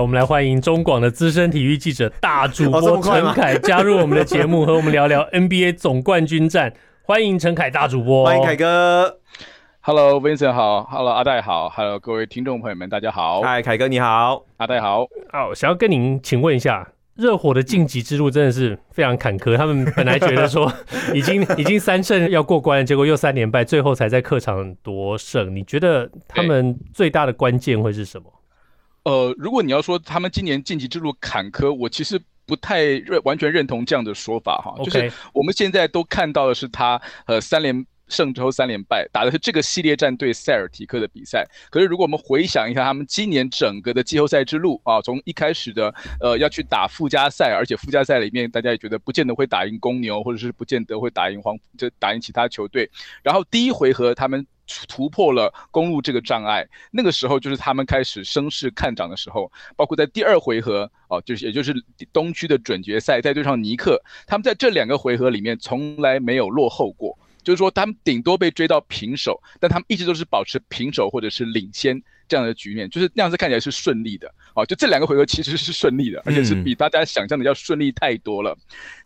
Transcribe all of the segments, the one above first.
我们来欢迎中广的资深体育记者大主播陈凯加入我们的节目，和我们聊聊 NBA 总冠军战。欢迎陈凯大主播，欢迎凯哥。Hello Vincent 好，Hello 阿戴好，Hello 各位听众朋友们，大家好。嗨，凯哥你好，阿戴好。哦，想要跟您请问一下，热火的晋级之路真的是非常坎坷。他们本来觉得说 已经已经三胜要过关了，结果又三连败，最后才在客场夺胜。你觉得他们最大的关键会是什么？呃，如果你要说他们今年晋级之路坎坷，我其实不太认完全认同这样的说法哈。就是我们现在都看到的是他呃三连胜之后三连败，打的是这个系列战对塞尔提克的比赛。可是如果我们回想一下他们今年整个的季后赛之路啊，从一开始的呃要去打附加赛，而且附加赛里面大家也觉得不见得会打赢公牛，或者是不见得会打赢黄，就打赢其他球队。然后第一回合他们。突破了公路这个障碍，那个时候就是他们开始声势看涨的时候。包括在第二回合，哦，就是也就是东区的准决赛，在对上尼克，他们在这两个回合里面从来没有落后过，就是说他们顶多被追到平手，但他们一直都是保持平手或者是领先。这样的局面就是那样子看起来是顺利的，哦，就这两个回合其实是顺利的，而且是比大家想象的要顺利太多了。嗯、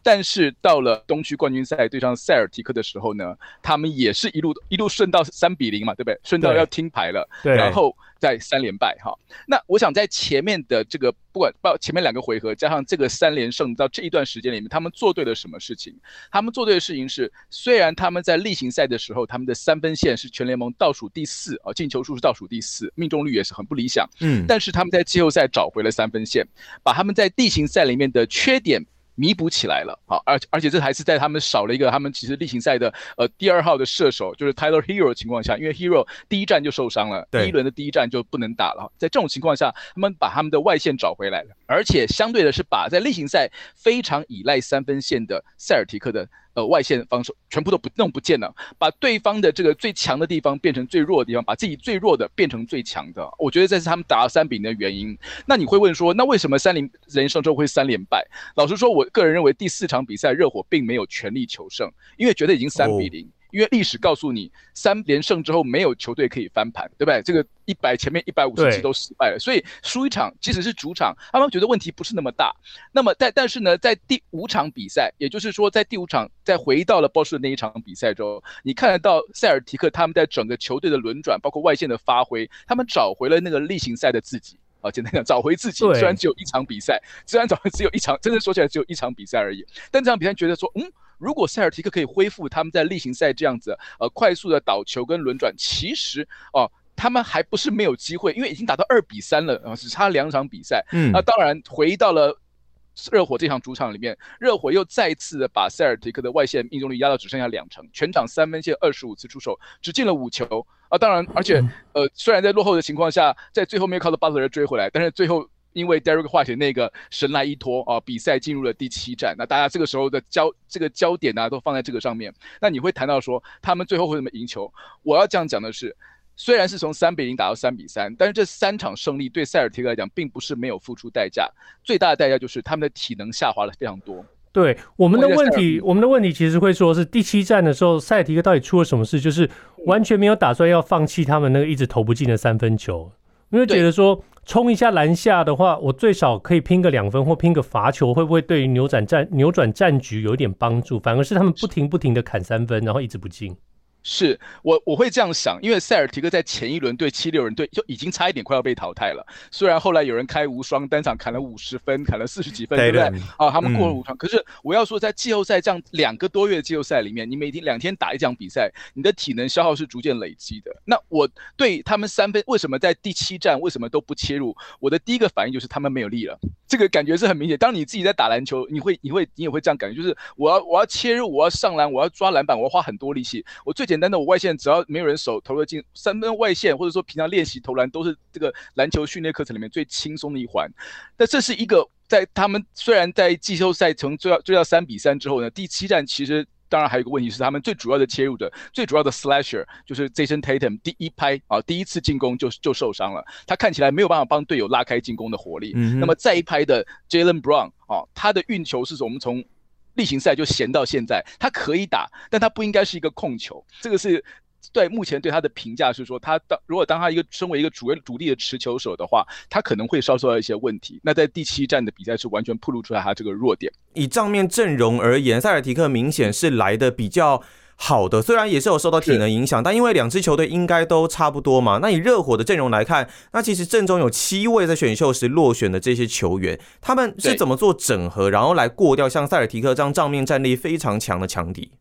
但是到了东区冠军赛对上塞尔提克的时候呢，他们也是一路一路顺到三比零嘛，对不对？顺到要听牌了，对，然后。在三连败哈，那我想在前面的这个不管到前面两个回合，加上这个三连胜，到这一段时间里面，他们做对了什么事情？他们做对的事情是，虽然他们在例行赛的时候，他们的三分线是全联盟倒数第四啊，进球数是倒数第四，命中率也是很不理想，嗯，但是他们在季后赛找回了三分线，把他们在例行赛里面的缺点。弥补起来了，好，而而且这还是在他们少了一个他们其实例行赛的呃第二号的射手，就是 Tyler Herro 的情况下，因为 Herro 第一战就受伤了，第一轮的第一战就不能打了，在这种情况下，他们把他们的外线找回来了，而且相对的是把在例行赛非常依赖三分线的塞尔提克的。呃，外线防守全部都不弄不见了，把对方的这个最强的地方变成最弱的地方，把自己最弱的变成最强的。我觉得这是他们打了三比零的原因。那你会问说，那为什么三零人胜之后会三连败？老实说，我个人认为第四场比赛热火并没有全力求胜，因为觉得已经三比零。Oh. 因为历史告诉你，三连胜之后没有球队可以翻盘，对不对？这个一百前面一百五十次都失败了，所以输一场，即使是主场，他们觉得问题不是那么大。那么但但是呢，在第五场比赛，也就是说在第五场再回到了波士顿那一场比赛中，你看得到塞尔提克他们在整个球队的轮转，包括外线的发挥，他们找回了那个例行赛的自己啊，简单讲，找回自己。虽然只有一场比赛，虽然找回只有一场，真正说起来只有一场比赛而已，但这场比赛觉得说，嗯。如果塞尔提克可以恢复他们在例行赛这样子，呃，快速的倒球跟轮转，其实哦，他们还不是没有机会，因为已经打到二比三了，呃，只差两场比赛。嗯，那当然回到了热火这场主场里面，热火又再次的把塞尔提克的外线命中率压到只剩下两成，全场三分线二十五次出手，只进了五球。啊，当然，而且呃，虽然在落后的情况下，在最后没有靠着巴特勒追回来，但是最后。因为 Derek White 那个神来一拖啊，比赛进入了第七战，那大家这个时候的焦这个焦点呢、啊，都放在这个上面。那你会谈到说他们最后会怎么赢球？我要这样讲的是，虽然是从三比零打到三比三，但是这三场胜利对塞尔提克来讲，并不是没有付出代价。最大的代价就是他们的体能下滑了非常多。对我们的问题，我们的问题其实会说是第七战的时候，塞尔提克到底出了什么事？就是完全没有打算要放弃他们那个一直投不进的三分球。因为觉得说冲一下篮下的话，我最少可以拼个两分或拼个罚球，会不会对于扭转战扭转战局有一点帮助？反而是他们不停不停的砍三分，然后一直不进。是我我会这样想，因为塞尔提克在前一轮对七六人队就已经差一点快要被淘汰了。虽然后来有人开无双，单场砍了五十分，砍了四十几分，对不对？啊，他们过了五场。嗯、可是我要说，在季后赛这样两个多月的季后赛里面，你每天两天打一场比赛，你的体能消耗是逐渐累积的。那我对他们三分为什么在第七战为什么都不切入？我的第一个反应就是他们没有力了。这个感觉是很明显。当你自己在打篮球，你会你会你也会这样感觉，就是我要我要切入，我要上篮，我要抓篮板，我要花很多力气。我最简单的，我外线只要没有人守，投了进三分外线，或者说平常练习投篮都是这个篮球训练课程里面最轻松的一环。但这是一个在他们虽然在季后赛从追到追到三比三之后呢，第七战其实当然还有一个问题是，他们最主要的切入者、最主要的 slasher 就是 Jason Tatum，第一拍啊，第一次进攻就就受伤了，他看起来没有办法帮队友拉开进攻的火力。嗯、那么再一拍的 Jaylen Brown 啊，他的运球是我们从例行赛就闲到现在，他可以打，但他不应该是一个控球，这个是。对，目前对他的评价是说，他当如果当他一个身为一个主主力的持球手的话，他可能会稍受到一些问题。那在第七站的比赛是完全暴露出来他这个弱点。以账面阵容而言，塞尔提克明显是来的比较好的，虽然也是有受到体能影响，但因为两支球队应该都差不多嘛。那以热火的阵容来看，那其实阵中有七位在选秀时落选的这些球员，他们是怎么做整合，然后来过掉像塞尔提克这样账面战力非常强的强敌？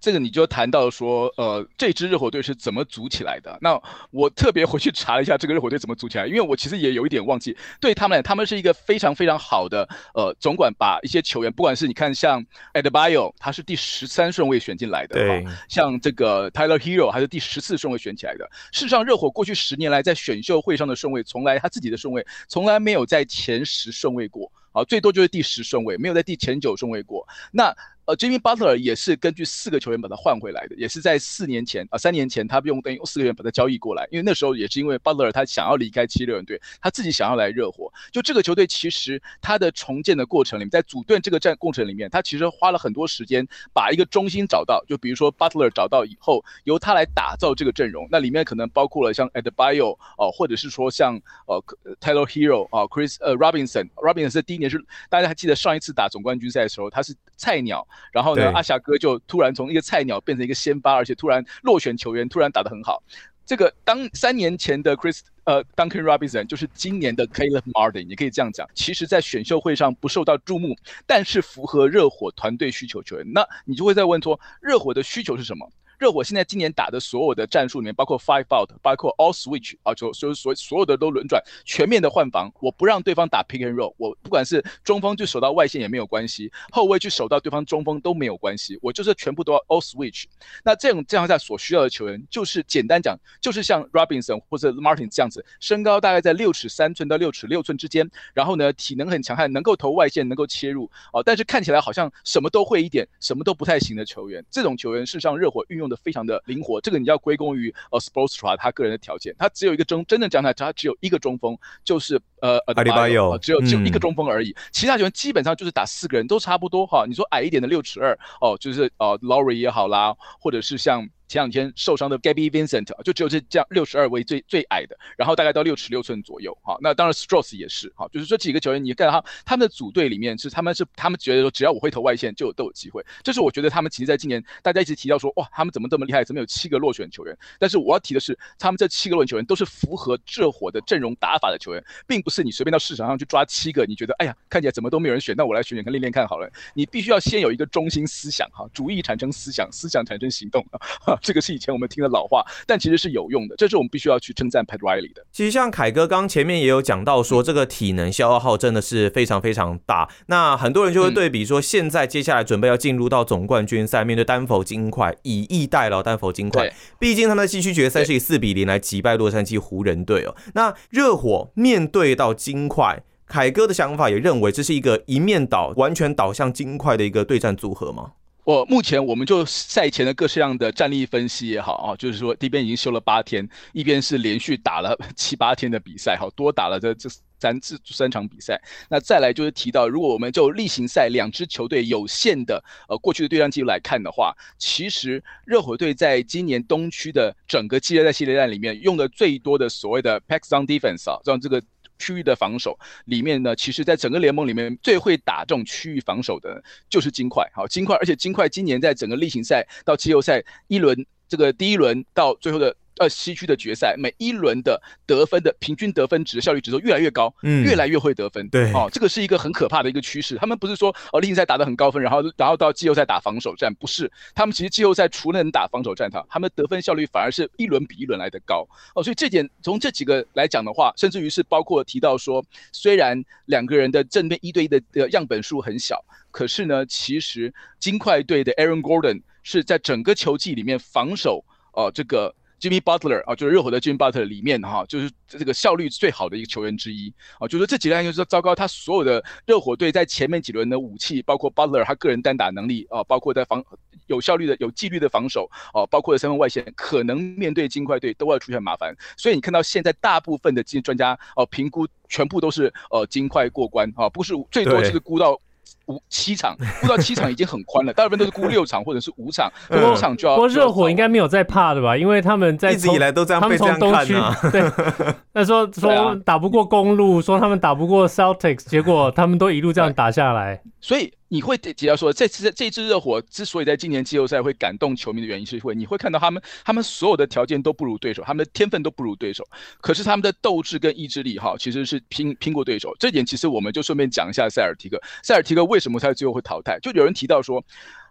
这个你就谈到说，呃，这支热火队是怎么组起来的？那我特别回去查了一下这个热火队怎么组起来，因为我其实也有一点忘记。对他们来，他们是一个非常非常好的，呃，总管把一些球员，不管是你看像 Adebayo，他是第十三顺位选进来的，对，像这个 Tyler Herro 还是第十四顺位选起来的。事实上，热火过去十年来在选秀会上的顺位，从来他自己的顺位从来没有在前十顺位过，啊，最多就是第十顺位，没有在第前九顺位过。那呃，Jimmy Butler 也是根据四个球员把他换回来的，也是在四年前啊，三年前他用等于四个人把他交易过来，因为那时候也是因为 Butler 他想要离开七六人队，他自己想要来热火。就这个球队其实他的重建的过程里面，在组队这个战过程里面，他其实花了很多时间把一个中心找到，就比如说 Butler 找到以后，由他来打造这个阵容。那里面可能包括了像 a d b i o 哦、或者是说像呃 Taylor Hero 啊、Chris 呃 Robinson，Robinson 是第一年是大家还记得上一次打总冠军赛的时候他是菜鸟。然后呢，阿霞哥就突然从一个菜鸟变成一个先发，而且突然落选球员，突然打得很好。这个当三年前的 Chris 呃 Duncan Robinson 就是今年的 Caleb Martin，你可以这样讲。其实，在选秀会上不受到注目，但是符合热火团队需求球员。那你就会在问说，热火的需求是什么？热火现在今年打的所有的战术里面，包括 five out，包括 all switch 啊，就所所所有的都轮转，全面的换防。我不让对方打 pick and roll，我不管是中锋去守到外线也没有关系，后卫去守到对方中锋都没有关系，我就是全部都要 all switch。那这种这样下所需要的球员，就是简单讲，就是像 Robinson 或者 Martin 这样子，身高大概在六尺三寸到六尺六寸之间，然后呢，体能很强悍，能够投外线，能够切入哦，但是看起来好像什么都会一点，什么都不太行的球员。这种球员事实上热火运用非常的灵活，这个你要归功于呃 Sportsra 他个人的条件，他只有一个中，真正讲起来，他只有一个中锋，就是呃 Adebayo 只有只有一个中锋而已，嗯、其他球员基本上就是打四个人都差不多哈。你说矮一点的六尺二哦，就是呃 Lowry 也好啦，或者是像。前两天受伤的 Gabby Vincent 就只有这这样六十二位最最矮的，然后大概到六尺六寸左右。哈，那当然 Strus 也是。哈，就是这几个球员，你看他他们的组队里面是他们是他们觉得说只要我会投外线就有都有机会。这是我觉得他们其实在今年大家一直提到说哇他们怎么这么厉害，怎么有七个落选球员？但是我要提的是，他们这七个落选球员都是符合这火的阵容打法的球员，并不是你随便到市场上去抓七个，你觉得哎呀看起来怎么都没有人选，那我来选选看练练看好了。你必须要先有一个中心思想哈，主义产生思想，思想产生行动 啊。这个是以前我们听的老话，但其实是有用的，这是我们必须要去称赞 Pat Riley 的。其实像凯哥刚前面也有讲到说，这个体能消耗真的是非常非常大。那很多人就会对比说，现在接下来准备要进入到总冠军赛，面对丹佛金块，以逸待劳，丹佛金块，毕竟他们的西区决赛是以四比零来击败洛杉矶湖人队哦。那热火面对到金块，凯哥的想法也认为这是一个一面倒，完全倒向金块的一个对战组合吗？我目前我们就赛前的各式样的战力分析也好啊，就是说这边已经休了八天，一边是连续打了七八天的比赛，好多打了这这三次三场比赛。那再来就是提到，如果我们就例行赛两支球队有限的呃过去的对战记录来看的话，其实热火队在今年东区的整个系列赛系列战里面用的最多的所谓的 pack zone defense 啊，让这个。区域的防守里面呢，其实在整个联盟里面最会打这种区域防守的，就是金块。好，金块，而且金块今年在整个例行赛到季后赛一轮，这个第一轮到最后的。呃，西区的决赛，每一轮的得分的平均得分值、效率值都越来越高，嗯，越来越会得分。对，哦，这个是一个很可怕的一个趋势。他们不是说哦，例行赛打得很高分，然后然后到季后赛打防守战，不是。他们其实季后赛除了能打防守战，他他们得分效率反而是一轮比一轮来的高。哦，所以这点从这几个来讲的话，甚至于是包括提到说，虽然两个人的正面一对一的的样本数很小，可是呢，其实金块队的 Aaron Gordon 是在整个球季里面防守呃，这个。Jimmy Butler 啊，就是热火的 Jimmy Butler 里面哈，就是这个效率最好的一个球员之一啊，就是说这几个就是糟糕，他所有的热火队在前面几轮的武器，包括 Butler 他个人单打能力啊，包括在防有效率的、有纪律的防守啊，包括三分外线，可能面对金块队都要出现麻烦。所以你看到现在大部分的经济专家哦评估全部都是呃金块过关啊，不是最多就是估到。五七场，估到七场已经很宽了，大部分都是估六场或者是五场，五场就要。不过热火应该没有在怕的吧？因为他们在一直以来都这样被这样看啊。对，那说说打不过公路，说他们打不过 Celtics，结果他们都一路这样打下来，所以。你会提到说，这次这支热火之所以在今年季后赛会感动球迷的原因，是会你会看到他们，他们所有的条件都不如对手，他们的天分都不如对手，可是他们的斗志跟意志力哈，其实是拼拼过对手。这点其实我们就顺便讲一下塞尔提克，塞尔提克为什么他最后会淘汰？就有人提到说。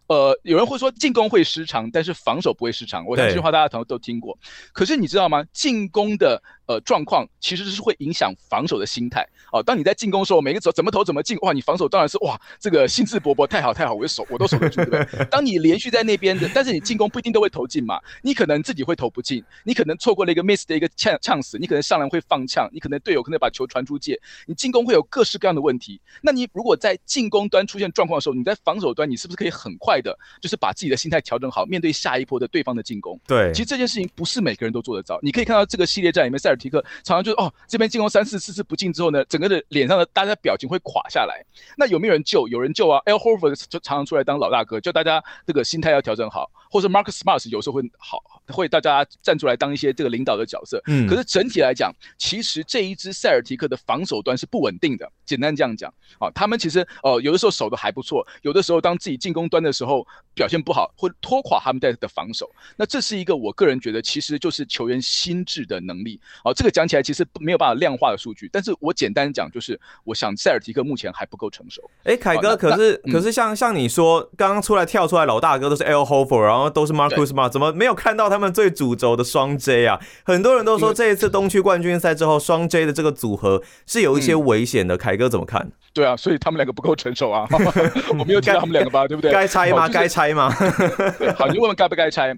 呃，有人会说进攻会失常，但是防守不会失常。我想这句话大家可能都听过。可是你知道吗？进攻的呃状况其实是会影响防守的心态。哦，当你在进攻的时候，每个走怎么投怎么进，哇，你防守当然是哇，这个兴致勃勃，太好太好，我就守我都守得住，对不对？当你连续在那边的，但是你进攻不一定都会投进嘛，你可能自己会投不进，你可能错过了一个 miss 的一个呛呛死，你可能上篮会放呛，你可能队友可能把球传出界，你进攻会有各式各样的问题。那你如果在进攻端出现状况的时候，你在防守端你是不是可以很快的，就是把自己的心态调整好，面对下一波的对方的进攻。对，其实这件事情不是每个人都做得到。你可以看到这个系列战里面，塞尔提克常常就是哦，这边进攻三四次次不进之后呢，整个的脸上的大家表情会垮下来。那有没有人救？有人救啊！Al Horford 就常常出来当老大哥，叫大家这个心态要调整好。或者 Marcus Smart 有时候会好，会大家站出来当一些这个领导的角色。嗯，可是整体来讲，其实这一支塞尔提克的防守端是不稳定的。简单这样讲啊，他们其实呃有的时候守的还不错，有的时候当自己进攻端的时候表现不好，会拖垮他们在的防守。那这是一个我个人觉得其实就是球员心智的能力。哦，这个讲起来其实没有办法量化的数据，但是我简单讲就是，我想塞尔提克目前还不够成熟。哎，凯哥，可是可是像像你说刚刚出来跳出来老大哥都是 Al Horford 然后都是 Marcus Smart，怎么没有看到他们最主轴的双 J 啊？很多人都说这一次东区冠军赛之后，双 J 的这个组合是有一些危险的。凯哥怎么看？对啊，所以他们两个不够成熟啊。我没有提到他们两个吧？对不对？该拆吗？该拆吗？好，你问问该不该拆？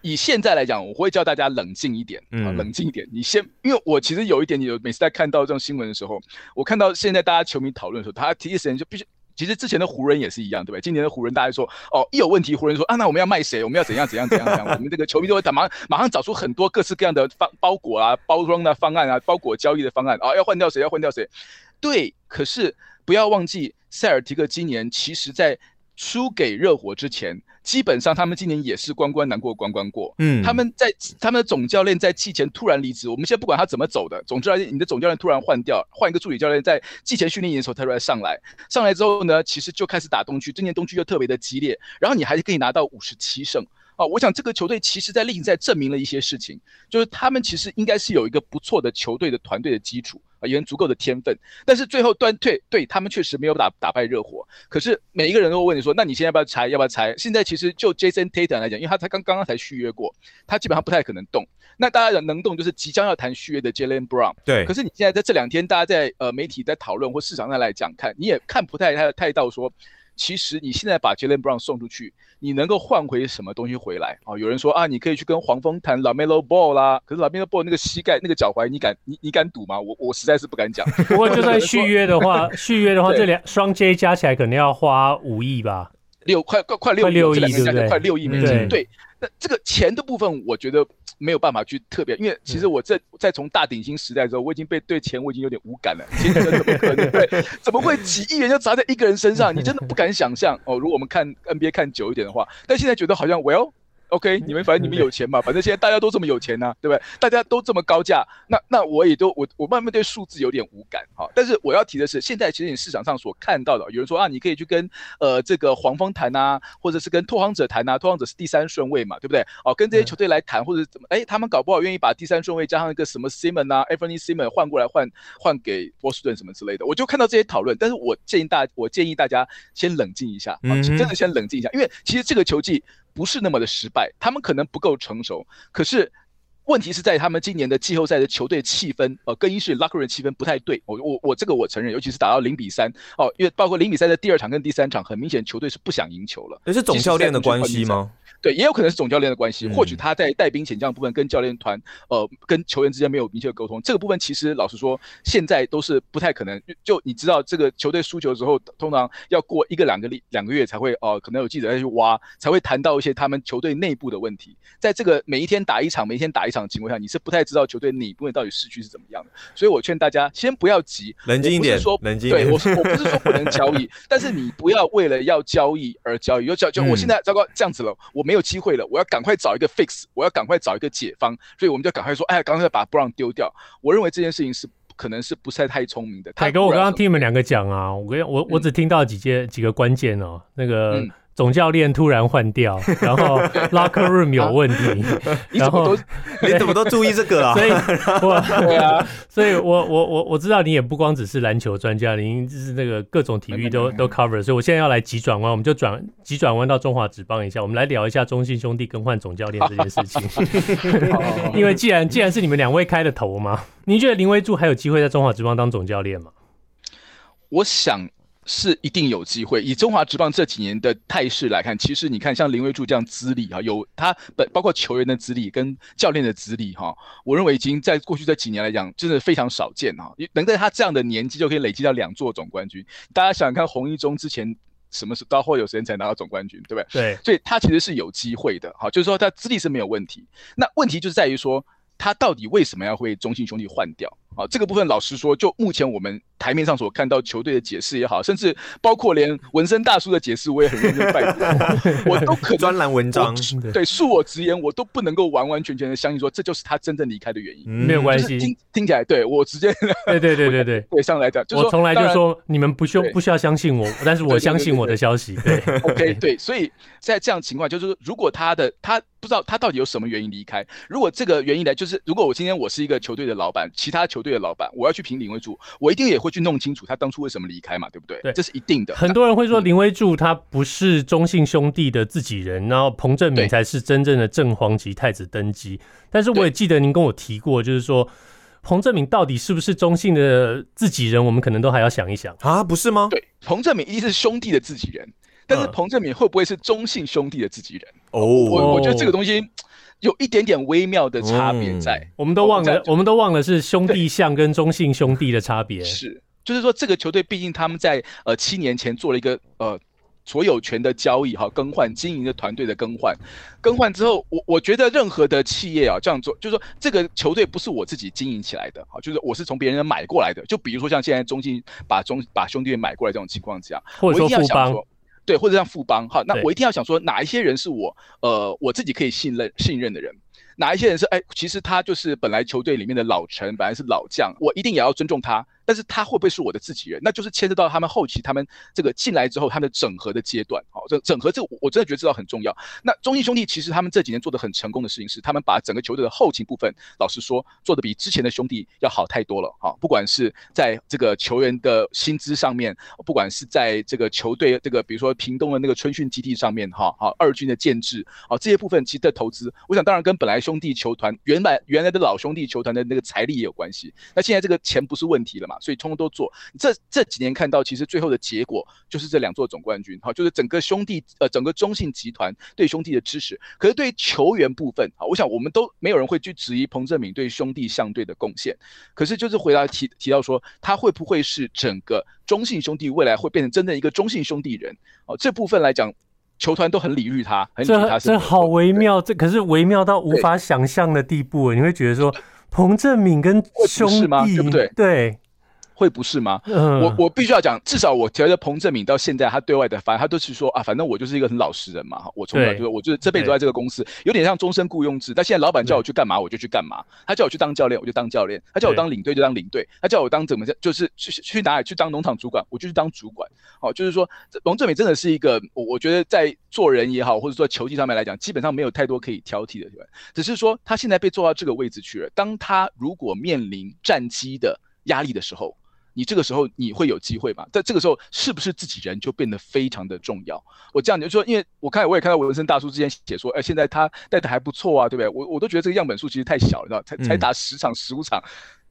以现在来讲，我会叫大家冷静一点啊，冷静一点。你先，因为我其实有一点，你有每次在看到这种新闻的时候，我看到现在大家球迷讨论的时候，他第一时间就必须。其实之前的湖人也是一样，对不对？今年的湖人，大家说哦，一有问题，湖人说啊，那我们要卖谁？我们要怎样怎样怎样怎样？我们这个球迷都会马上马上找出很多各式各样的方包裹啊、包装的方案啊、包裹交易的方案啊，要换掉谁？要换掉谁？对，可是不要忘记，塞尔提克今年其实在输给热火之前。基本上他们今年也是关关难过关关过，嗯，他们在他们的总教练在季前突然离职，我们现在不管他怎么走的，总之而言，你的总教练突然换掉，换一个助理教练在季前训练营的时候他突然上来，上来之后呢，其实就开始打东区，今年东区又特别的激烈，然后你还是可以拿到五十七胜。啊，我想这个球队其实在例行赛证明了一些事情，就是他们其实应该是有一个不错的球队的团队的基础啊，有足够的天分，但是最后端退，对他们确实没有打打败热火。可是每一个人都会问你说，那你现在要不要拆？要不要拆？现在其实就 Jason Tatum 来讲，因为他才刚刚刚才续约过，他基本上不太可能动。那大家能动就是即将要谈续约的 Jaylen Brown。对。可是你现在在这两天，大家在呃媒体在讨论或市场上来讲看，你也看不太太太到说。其实你现在把 Jaylen Brown 送出去，你能够换回什么东西回来啊？有人说啊，你可以去跟黄蜂谈 LaMelo Ball 啦，可是 LaMelo Ball 那个膝盖、那个脚踝，你敢你你敢赌吗？我我实在是不敢讲。不过就算 续约的话，续约的话，这两双 J 加起来可能要花五亿吧，六快快快六亿，这两个加起来快六亿美金。对，那这个钱的部分，我觉得。没有办法去特别，因为其实我在在从大顶薪时代之后，我已经被对钱我已经有点无感了。其实怎么可能？对，怎么会几亿元就砸在一个人身上？你真的不敢想象 哦。如果我们看 NBA 看久一点的话，但现在觉得好像 Well。OK，你们反正你们有钱嘛，反正现在大家都这么有钱呐、啊，对不对？大家都这么高价，那那我也都我我慢慢对数字有点无感哈。但是我要提的是，现在其实你市场上所看到的，有人说啊，你可以去跟呃这个黄蜂谈呐，或者是跟拓荒者谈呐，拓荒者是第三顺位嘛，对不对？哦，跟这些球队来谈，或者怎么？哎，他们搞不好愿意把第三顺位加上一个什么 Simon 啊，Anthony Simon 换过来换换给波士顿什么之类的。我就看到这些讨论，但是我建议大我建议大家先冷静一下啊，真的先冷静一下，因为其实这个球季。不是那么的失败，他们可能不够成熟，可是问题是在他们今年的季后赛的球队气氛，呃，更衣室 locker room 气氛不太对。我我我这个我承认，尤其是打到零比三哦，因为包括零比三的第二场跟第三场，很明显球队是不想赢球了。那是总教练的关系吗？对，也有可能是总教练的关系，嗯、或许他在带兵遣将部分跟教练团呃跟球员之间没有明确的沟通，这个部分其实老实说现在都是不太可能。就你知道，这个球队输球之后，通常要过一个两个礼两个月才会哦、呃，可能有记者再去挖，才会谈到一些他们球队内部的问题。在这个每一天打一场，每一天打一场的情况下，你是不太知道球队内部到底市区是怎么样的。所以我劝大家先不要急，冷静一点，说冷静。对，我我不是说不能交易，但是你不要为了要交易而交易。要交就我现在糟糕这样子了，我没有机会了，我要赶快找一个 fix，我要赶快找一个解方，所以我们就赶快说，哎，赶快把 Brown 丢掉。我认为这件事情是可能是不是太聪明的。凯哥，我刚刚听你们两个讲啊，我跟我我只听到几件、嗯、几个关键哦，那个。嗯总教练突然换掉，然后 locker room 有问题，然后你怎么都注意这个啊？所以，我对啊，所以我我我我知道你也不光只是篮球专家，您就是那个各种体育都都 cover。所以我现在要来急转弯，我们就转急转弯到中华职棒一下，我们来聊一下中信兄弟更换总教练这件事情。因为既然既然是你们两位开的头嘛，您觉得林威柱还有机会在中华职棒当总教练吗？我想。是一定有机会。以中华职棒这几年的态势来看，其实你看像林威柱这样资历啊，有他本包括球员的资历跟教练的资历哈，我认为已经在过去这几年来讲，真的非常少见哈。能在他这样的年纪就可以累积到两座总冠军，大家想想看，洪一中之前什么时到后有时间才拿到总冠军，对不对？对，所以他其实是有机会的好，就是说他资历是没有问题。那问题就是在于说，他到底为什么要会中信兄弟换掉？啊，这个部分老实说，就目前我们台面上所看到球队的解释也好，甚至包括连纹身大叔的解释，我也很认真拜读，我都可专栏文章。对，恕我直言，我都不能够完完全全的相信说这就是他真正离开的原因。嗯、没有关系，听听起来，对我直接对对对对对对上来讲，就是、我从来就说你们不需不需要相信我，但是我相信我的消息。对，OK，对，所以在这样情况，就是如果他的他不知道他到底有什么原因离开，如果这个原因呢，就是如果我今天我是一个球队的老板，其他球队的老板，我要去。评林威助，我一定也会去弄清楚他当初为什么离开嘛，对不对？对，这是一定的。很多人会说林威助他不是中信兄弟的自己人，然后彭政闵才是真正的正黄级太子登基。但是我也记得您跟我提过，就是说彭政闵到底是不是中信的自己人，我们可能都还要想一想啊，不是吗？对，彭政闵一定是兄弟的自己人，但是彭政闵会不会是中信兄弟的自己人？哦，我我觉得这个东西。有一点点微妙的差别在，嗯，我们都忘了，我们都忘了是兄弟象跟中信兄弟的差别。是，就是说这个球队毕竟他们在呃七年前做了一个呃所有权的交易哈，更换经营的团队的更换，更换之后，我我觉得任何的企业啊这样做，就是说这个球队不是我自己经营起来的，哈，就是我是从别人买过来的。就比如说像现在中信把中把兄弟买过来这种情况下，或者说富邦。对，或者像富邦，哈，那我一定要想说哪一些人是我，呃，我自己可以信任信任的人，哪一些人是，哎，其实他就是本来球队里面的老臣，本来是老将，我一定也要尊重他。但是他会不会是我的自己人？那就是牵涉到他们后期他们这个进来之后，他们的整合的阶段。好，这整合这我真的觉得这道很重要。那中信兄弟其实他们这几年做的很成功的事情是，他们把整个球队的后勤部分，老实说，做的比之前的兄弟要好太多了。哈，不管是在这个球员的薪资上面，不管是在这个球队这个比如说屏东的那个春训基地上面，哈，好二军的建制，好这些部分其实的投资，我想当然跟本来兄弟球团原来原来的老兄弟球团的那个财力也有关系。那现在这个钱不是问题了嘛？所以通通都做，这这几年看到，其实最后的结果就是这两座总冠军，好，就是整个兄弟呃，整个中信集团对兄弟的支持。可是对球员部分，啊，我想我们都没有人会去质疑彭振敏对兄弟相对的贡献。可是就是回答提提到说，他会不会是整个中信兄弟未来会变成真正一个中信兄弟人？哦，这部分来讲，球团都很礼遇他，很礼遇他是。这这好微妙，这可是微妙到无法想象的地步。你会觉得说。彭振敏跟兄弟吗？对不对？对，会不是吗？嗯、我我必须要讲，至少我觉得彭正敏到现在他对外的反，他都是说啊，反正我就是一个很老实人嘛。我从来就是，我就是这辈子都在这个公司，有点像终身雇佣制。但现在老板叫我去干嘛，我就去干嘛。他叫我去当教练，我就当教练；他叫我当领队，就当领队；他叫我当怎么就是去去哪里去当农场主管，我就去当主管。哦，就是说，彭正敏真的是一个，我我觉得在做人也好，或者说球技上面来讲，基本上没有太多可以挑剔的地方。只是说他现在被做到这个位置去了，当他如果面临战机的压力的时候，你这个时候你会有机会吗？在这个时候，是不是自己人就变得非常的重要？我这样就说，因为我看我也看到文森大叔之前写说，哎，现在他带的还不错啊，对不对？我我都觉得这个样本数其实太小了，知道才才打十场十五场。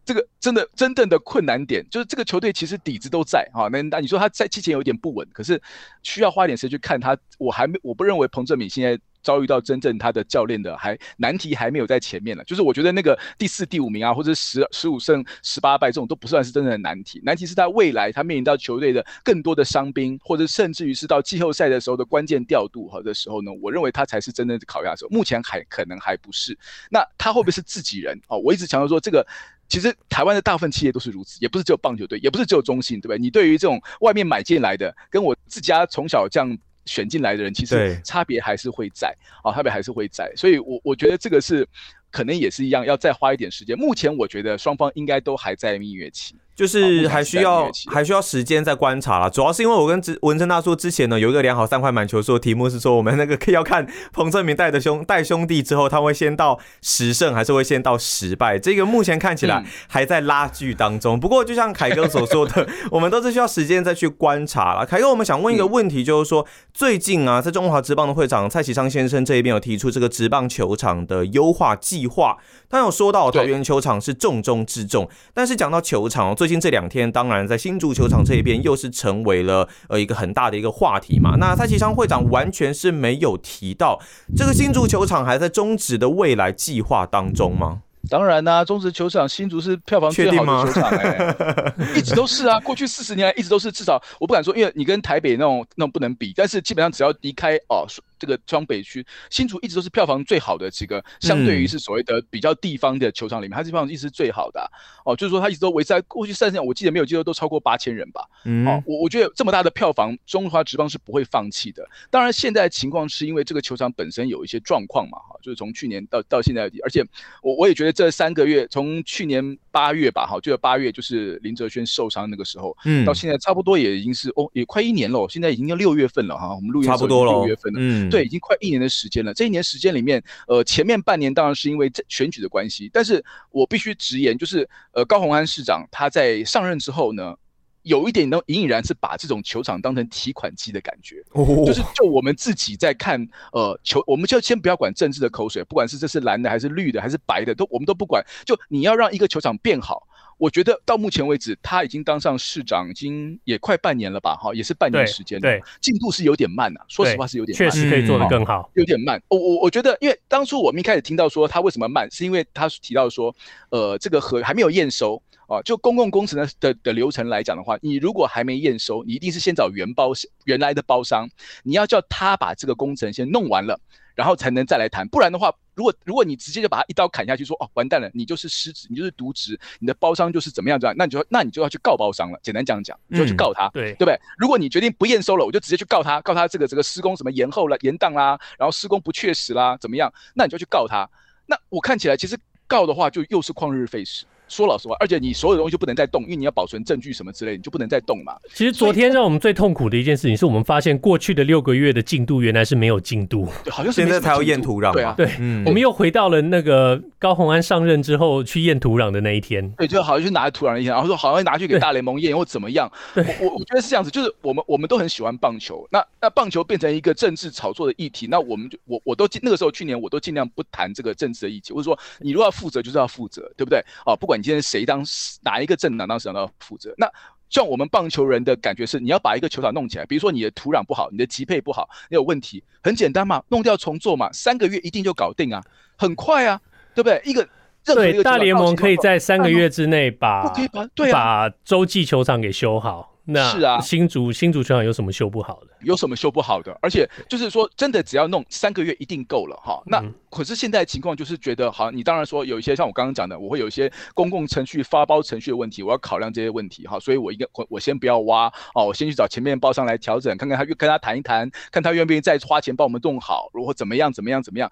这个真的真正的困难点就是这个球队其实底子都在哈，那那你说他在季前有点不稳，可是需要花一点时间去看他。我还没我不认为彭正敏现在遭遇到真正他的教练的还难题还没有在前面了。就是我觉得那个第四、第五名啊，或者十十五胜十八败这种都不算是真正的难题，难题是他未来他面临到球队的更多的伤兵，或者甚至于是到季后赛的时候的关键调度和的时候呢，我认为他才是真正的考验的时候。目前还可能还不是。那他会不会是自己人？哦，我一直强调说这个。其实台湾的大部分企业都是如此，也不是只有棒球队，也不是只有中信，对不对？你对于这种外面买进来的，跟我自家从小这样选进来的人，其实差别还是会在啊，差别还是会在。所以我，我我觉得这个是可能也是一样，要再花一点时间。目前我觉得双方应该都还在蜜月期。就是还需要还需要时间再观察啦，主要是因为我跟文成大叔之前呢有一个良好三块满球说题目是说，我们那个 要看彭正明带的兄带兄弟之后，他会先到十胜还是会先到十败？这个目前看起来还在拉锯当中。不过就像凯哥所说的，我们都是需要时间再去观察了。凯哥，我们想问一个问题，就是说最近啊，在中华职棒的会长蔡启昌先生这一边有提出这个职棒球场的优化计划，他有说到桃园球场是重中之重，但是讲到球场最近这两天，当然在新足球场这一边又是成为了呃一个很大的一个话题嘛。那蔡其昌会长完全是没有提到这个新足球场还在中职的未来计划当中吗？当然啦、啊，中职球场新竹是票房最好的球场哎、欸，一直都是啊，过去四十年来一直都是，至少我不敢说，因为你跟台北那种那种不能比，但是基本上只要离开哦。这个双北区新竹一直都是票房最好的几个，相对于是所谓的比较地方的球场里面，嗯、它这票房一直是最好的、啊、哦，就是说它一直都维持在过去三十年，我记得没有记错都超过八千人吧。嗯，哦，我我觉得这么大的票房，中华职棒是不会放弃的。当然，现在情况是因为这个球场本身有一些状况嘛，哈，就是从去年到到现在，而且我我也觉得这三个月，从去年八月吧，哈，就八月就是林哲轩受伤那个时候，嗯，到现在差不多也已经是哦，也快一年了，现在已经要六月份了哈，我们录音差不多了，六月份了，嗯。对，已经快一年的时间了。这一年时间里面，呃，前面半年当然是因为这选举的关系，但是我必须直言，就是呃，高鸿安市长他在上任之后呢，有一点呢，隐隐然是把这种球场当成提款机的感觉，就是就我们自己在看呃球，我们就先不要管政治的口水，不管是这是蓝的还是绿的还是白的，都我们都不管，就你要让一个球场变好。我觉得到目前为止，他已经当上市长，已经也快半年了吧？哈，也是半年时间，对，进度是有点慢呐、啊。说实话是有点慢，确实可以做得更好，有点慢。我我我觉得，因为当初我们一开始听到说他为什么慢，是因为他提到说，呃，这个核还没有验收啊。就公共工程的的的流程来讲的话，你如果还没验收，你一定是先找原包原来的包商，你要叫他把这个工程先弄完了。然后才能再来谈，不然的话，如果如果你直接就把他一刀砍下去，说哦完蛋了，你就是失职，你就是渎职，你的包商就是怎么样怎么样，那你就那你就要去告包商了。简单讲讲，你就去告他，嗯、对对不对？如果你决定不验收了，我就直接去告他，告他这个这个施工什么延后了、延宕啦，然后施工不确实啦，怎么样？那你就去告他。那我看起来其实告的话，就又是旷日费时。说老实话，而且你所有的东西就不能再动，因为你要保存证据什么之类，你就不能再动嘛。其实昨天让我们最痛苦的一件事情，是我们发现过去的六个月的进度原来是没有进度，对，好像是现在才要验土壤。对啊，对，嗯，我们又回到了那个高虹安上任之后去验土壤的那一天。对，就好像去拿土壤一样，然后说好像拿去给大联盟验或怎么样。对，我我觉得是这样子，就是我们我们都很喜欢棒球，那那棒球变成一个政治炒作的议题，那我们就我我都那个时候去年我都尽量不谈这个政治的议题，或者说你如果要负责就是要负责，对不对？哦，不管你今天谁当。哪一个政党当时想要负责？那像我们棒球人的感觉是，你要把一个球场弄起来，比如说你的土壤不好，你的级配不好，你有问题，很简单嘛，弄掉重做嘛，三个月一定就搞定啊，很快啊，对不对？一个对大联盟可以在三个月之内把可以把对、把洲际球场给修好。那是啊，新竹新竹球场有什么修不好的？有什么修不好的？而且就是说，真的只要弄三个月一定够了哈。那可是现在情况就是觉得，好，你当然说有一些像我刚刚讲的，我会有一些公共程序发包程序的问题，我要考量这些问题哈。所以我应该我我先不要挖哦，我先去找前面包商来调整，看看他跟他谈一谈，看他愿不愿意再花钱帮我们弄好，如果怎么样怎么样怎么样。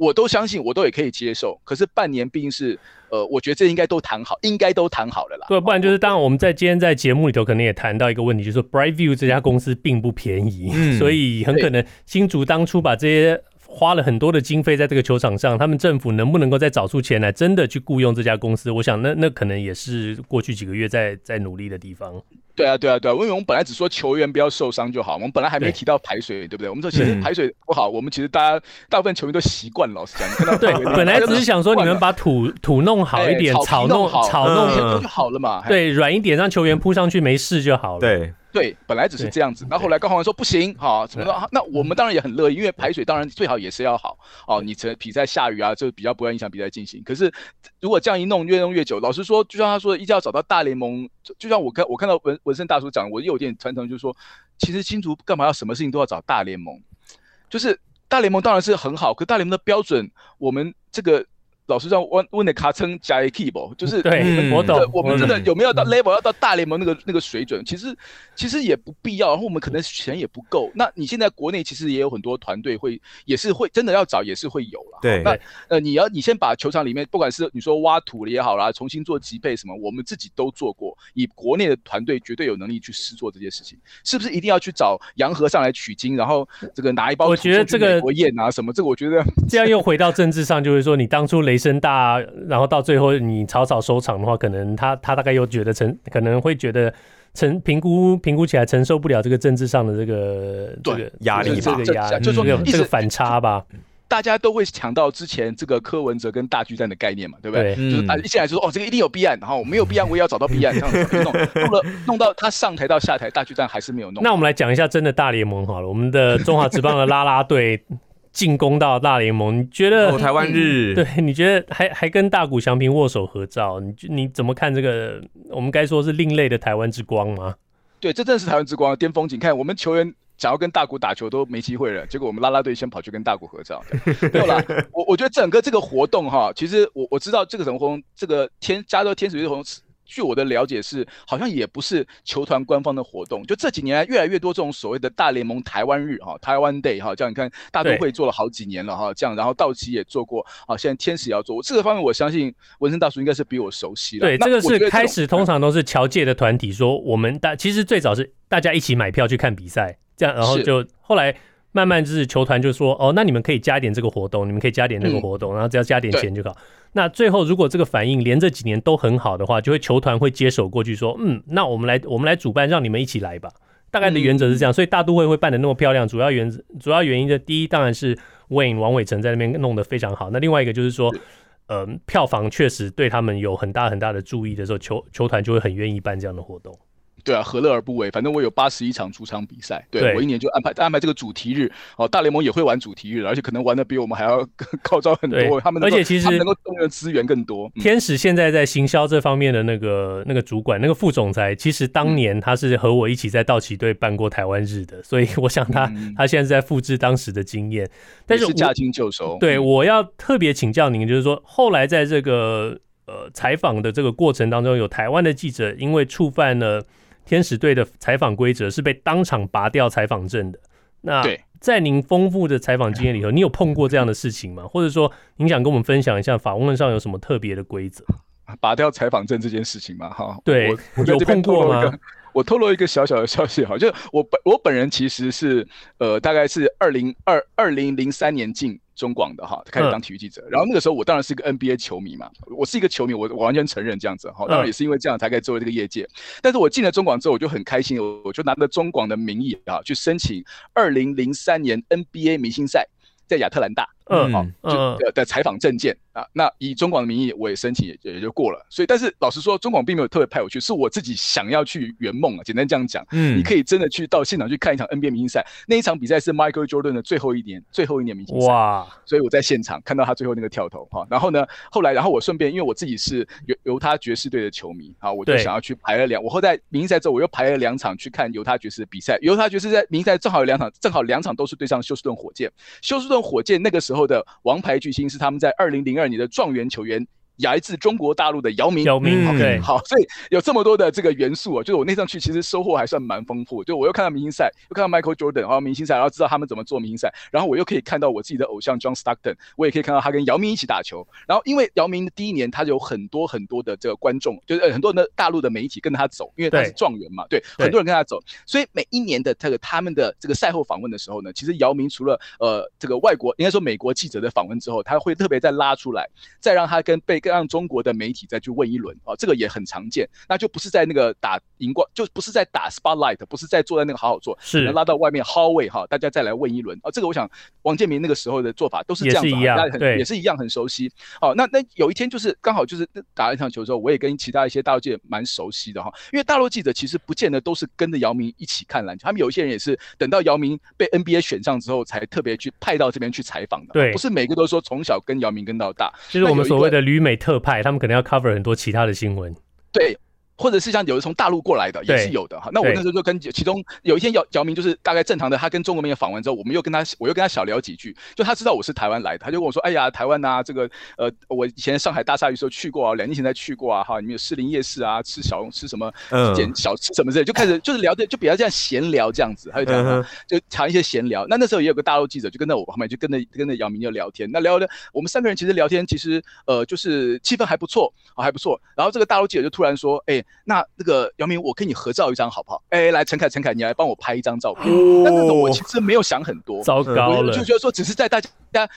我都相信，我都也可以接受。可是半年毕竟是，呃，我觉得这应该都谈好，应该都谈好了啦。对，不然就是当然我们在今天在节目里头可能也谈到一个问题，就是说 Brightview 这家公司并不便宜，嗯，所以很可能新竹当初把这些花了很多的经费在这个球场上，他们政府能不能够再找出钱来，真的去雇佣这家公司？我想那那可能也是过去几个月在在努力的地方。对啊，对啊，对啊，因为我们本来只说球员不要受伤就好，我们本来还没提到排水，对，对不对？我们说其实排水不好，嗯、我们其实大家大部分球员都习惯了，老实讲，你看到对，本来只是想说你们把土土弄好一点，草弄好，草弄就好了嘛。对，软一点让球员扑上去没事就好了。对。对，本来只是这样子，那后，后来高虹安说不行，哈，怎么说？那我们当然也很乐意，因为排水当然最好也是要好哦。你这比赛下雨啊，就比较不会影响比赛进行。可是如果这样一弄，越弄越久，老实说，就像他说，一定要找到大联盟。就就像我看我看到文文森大叔讲，我有点传承，就是说，其实新竹干嘛要什么事情都要找大联盟？就是大联盟当然是很好，可大联盟的标准，我们这个。老实说，问问的卡称加 A keyboard，就是对，我懂。我们真的有没有到 level 要到大联盟那个那个水准？其实其实也不必要，然后我们可能钱也不够。那你现在国内其实也有很多团队会，也是会真的要找，也是会有了。对。那呃，你要你先把球场里面，不管是你说挖土了也好啦，重新做级配什么，我们自己都做过。以国内的团队绝对有能力去试做这些事情，是不是一定要去找洋河上来取经，然后这个拿一包？我觉得这个国宴啊什么，这个我觉得这样又回到政治上，就是说你当初雷声大。然后到最后你草草收场的话，可能他他大概又觉得承可能会觉得承评估评估起来承受不了这个政治上的这个这个压力吧，这个压力，就说这个反差吧。大家都会强调之前这个柯文哲跟大巨蛋的概念嘛，对不对？对就是一进来就说哦，这个一定有弊案，然后我没有弊案，我也要找到弊案，这样子弄弄了弄到他上台到下台，大巨蛋还是没有弄。那我们来讲一下真的大联盟好了，我们的中华职棒的啦啦队。进攻到大联盟，你觉得？哦、台湾日，对，你觉得还还跟大谷翔平握手合照，你你怎么看这个？我们该说是另类的台湾之光吗？对，这正是台湾之光，巅峰景。看我们球员想要跟大谷打球都没机会了，结果我们啦啦队先跑去跟大谷合照。没有啦，我我觉得整个这个活动哈，其实我我知道这个什么活动，这个天加州天使队活动。据我的了解是，好像也不是球团官方的活动。就这几年来，越来越多这种所谓的大联盟台湾日哈，台湾 Day 哈，这样你看大都会做了好几年了哈，这样，然后道奇也做过，啊，现在天使也要做。这个方面，我相信文森大叔应该是比我熟悉的。对，这个是开始通常都是侨界的团体说，我们大其实最早是大家一起买票去看比赛，这样，然后就后来。慢慢就是球团就说哦，那你们可以加点这个活动，你们可以加点那个活动，嗯、然后只要加点钱就好。那最后如果这个反应连这几年都很好的话，就会球团会接手过去说，嗯，那我们来我们来主办，让你们一起来吧。大概的原则是这样，嗯、所以大都会会办的那么漂亮，主要原主要原因的第一当然是 Wayne 王伟成在那边弄得非常好。那另外一个就是说，呃，票房确实对他们有很大很大的注意的时候，球球团就会很愿意办这样的活动。对啊，何乐而不为？反正我有八十一场主场比赛，对，对我一年就安排安排这个主题日哦。大联盟也会玩主题日，而且可能玩的比我们还要 高招很多。他们而且其实能够动用的资源更多。天使现在在行销这方面的那个那个主管那个副总裁，其实当年他是和我一起在道奇队办过台湾日的，所以我想他、嗯、他现在是在复制当时的经验。但是驾轻就熟。对，我要特别请教您，就是说后来在这个呃采访的这个过程当中，有台湾的记者因为触犯了。天使队的采访规则是被当场拔掉采访证的。那在您丰富的采访经验里头，你有碰过这样的事情吗？或者说，您想跟我们分享一下法问上有什么特别的规则？拔掉采访证这件事情嘛？哈，对，有碰过吗？我透露一个小小的消息哈，就我本我本人其实是呃，大概是二零二二零零三年进中广的哈，开始当体育记者。然后那个时候我当然是一个 NBA 球迷嘛，我是一个球迷，我我完全承认这样子哈。当然也是因为这样才可以作为这个业界。但是我进了中广之后，我就很开心，我我就拿着中广的名义啊，去申请二零零三年 NBA 明星赛在亚特兰大，嗯，好，就的的采访证件。啊，那以中广的名义，我也申请也也就过了。所以，但是老实说，中广并没有特别派我去，是我自己想要去圆梦啊。简单这样讲，嗯，你可以真的去到现场去看一场 NBA 明星赛。那一场比赛是 Michael Jordan 的最后一年，最后一年明星赛。哇！所以我在现场看到他最后那个跳投哈。然后呢，后来，然后我顺便，因为我自己是犹犹他爵士队的球迷啊，我就想要去排了两。我后在明星赛之后，我又排了两场去看犹他爵士的比赛。犹他爵士在明星赛正好有两场，正好两场都是对上休斯顿火箭。休斯顿火箭那个时候后的王牌巨星是他们在二零零二年的状元球员。来自中国大陆的姚明，姚明，对，好，所以有这么多的这个元素啊，就是我那上去其实收获还算蛮丰富。就我又看到明星赛，又看到 Michael Jordan，然后明星赛，然后知道他们怎么做明星赛，然后我又可以看到我自己的偶像 John Stockton，我也可以看到他跟姚明一起打球。然后因为姚明的第一年，他就有很多很多的这个观众，就是很多的大陆的媒体跟着他走，因为他是状元嘛，对，对，很多人跟他走，所以每一年的这个他们的这个赛后访问的时候呢，其实姚明除了呃这个外国应该说美国记者的访问之后，他会特别再拉出来，再让他跟被让中国的媒体再去问一轮啊，这个也很常见。那就不是在那个打荧光，就不是在打 spotlight，不是在坐在那个好好坐，是拉到外面 hallway 哈，大家再来问一轮啊。这个我想王建民那个时候的做法都是这样子，也是一样，对，也是一样很熟悉。好，那那有一天就是刚好就是打了一场球之后，我也跟其他一些大陆记者蛮熟悉的哈，因为大陆记者其实不见得都是跟着姚明一起看篮球，他们有一些人也是等到姚明被 NBA 选上之后，才特别去派到这边去采访的。对，不是每个都说从小跟姚明跟到大，就是我们所谓的旅美特派，他们可能要 cover 很多其他的新闻。对。或者是像有的从大陆过来的也是有的哈，那我那时候就跟其中有一天姚姚明就是大概正常的，他跟中国媒体访完之后，我们又跟他我又跟他小聊几句，就他知道我是台湾来的，他就跟我说，哎呀，台湾呐，这个呃，我以前上海大鲨鱼时候去过啊，两年前才去过啊，哈，你们有士林夜市啊，吃小吃什么，捡小吃什么之类，就开始 就是聊的就比较这样闲聊这样子，还有这样就谈一些闲聊。那那时候也有个大陆记者就跟着我后面就跟着跟着姚明就聊天，那聊聊我们三个人其实聊天其实呃就是气氛还不错啊还不错，然后这个大陆记者就突然说，哎，那那个。姚明，我跟你合照一张好不好？哎、欸，来，陈凯，陈凯，你来帮我拍一张照片。但那种我其实没有想很多，糟糕了，就觉得说只是在大家，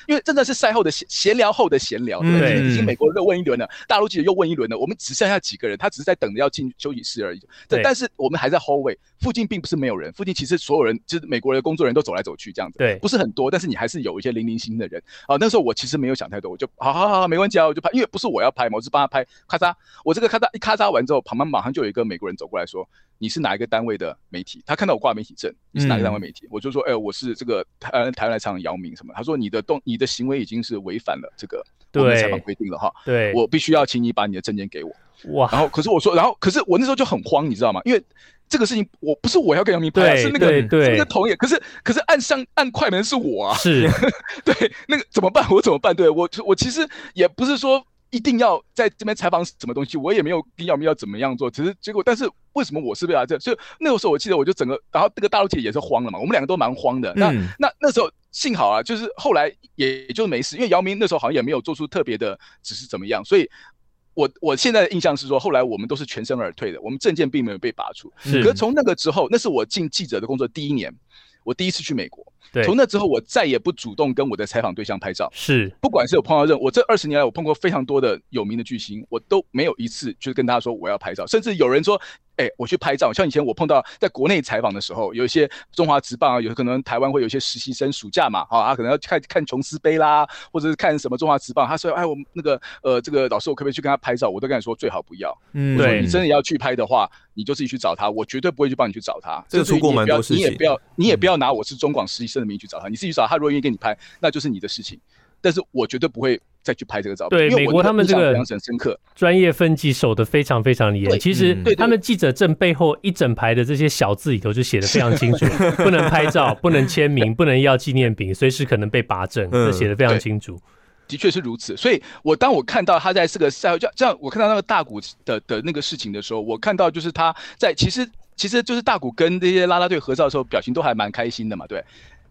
因为真的是赛后的闲闲聊后的闲聊，对不对？已经美国人又问一轮了，大陆记者又问一轮了，我们只剩下几个人，他只是在等着要进休息室而已。对，但是我们还在 hallway 附近，并不是没有人，附近其实所有人就是美国的工作人员都走来走去这样子，对，不是很多，但是你还是有一些零零星的人啊。那时候我其实没有想太多，我就好好好，没关系啊，我就拍，因为不是我要拍嘛，我是帮他拍，咔嚓，我这个咔嚓一咔嚓完之后，旁边马上就有一个美国人走过来说。你是哪一个单位的媒体？他看到我挂媒体证，你是哪个单位媒体？嗯、我就说，哎、欸，我是这个台台湾来唱姚明什么？他说你的动你的行为已经是违反了这个我们采访规定了哈。对，我必须要请你把你的证件给我。哇，然后可是我说，然后可是我那时候就很慌，你知道吗？因为这个事情我不是我要跟姚明拍，是那个是那个同业。可是可是按上按快门是我啊，是 对那个怎么办？我怎么办？对我我其实也不是说。一定要在这边采访什么东西，我也没有必要要怎么样做，只是结果。但是为什么我是被他这？所以那个时候我记得我就整个，然后这个大陆记者也是慌了嘛，我们两个都蛮慌的。那、嗯、那那时候幸好啊，就是后来也就没事，因为姚明那时候好像也没有做出特别的指示怎么样，所以我我现在的印象是说，后来我们都是全身而退的，我们证件并没有被拔除。是可是从那个之后，那是我进记者的工作第一年，我第一次去美国。对，从那之后，我再也不主动跟我的采访对象拍照。是，不管是有碰到任，我这二十年来，我碰过非常多的有名的巨星，我都没有一次就是跟大家说我要拍照，甚至有人说。哎、欸，我去拍照，像以前我碰到在国内采访的时候，有一些中华职棒啊，有可能台湾会有一些实习生暑假嘛，啊，他可能要看看琼斯杯啦，或者是看什么中华职棒，他说，哎，我们那个呃，这个老师，我可不可以去跟他拍照？我都跟他说最好不要。嗯，对，你真的要去拍的话，你就自己去找他，我绝对不会去帮你去找他。这个出过蛮多事情，你也不要，你也不要拿我是中广实习生的名义去找他，你自己去找他，如果愿意给你拍，那就是你的事情。但是我绝对不会再去拍这个照片。对，美国他们这个很深刻专业分级守得非常非常严。其实他们记者证背后一整排的这些小字里头就写得非常清楚，不能拍照，不能签名，不能要纪念品，随时可能被拔证，这写得非常清楚。的确是如此。所以我当我看到他在这个赛后，这样这样，我看到那个大谷的的那个事情的时候，我看到就是他在其实其实就是大谷跟这些啦啦队合照的时候，表情都还蛮开心的嘛，对。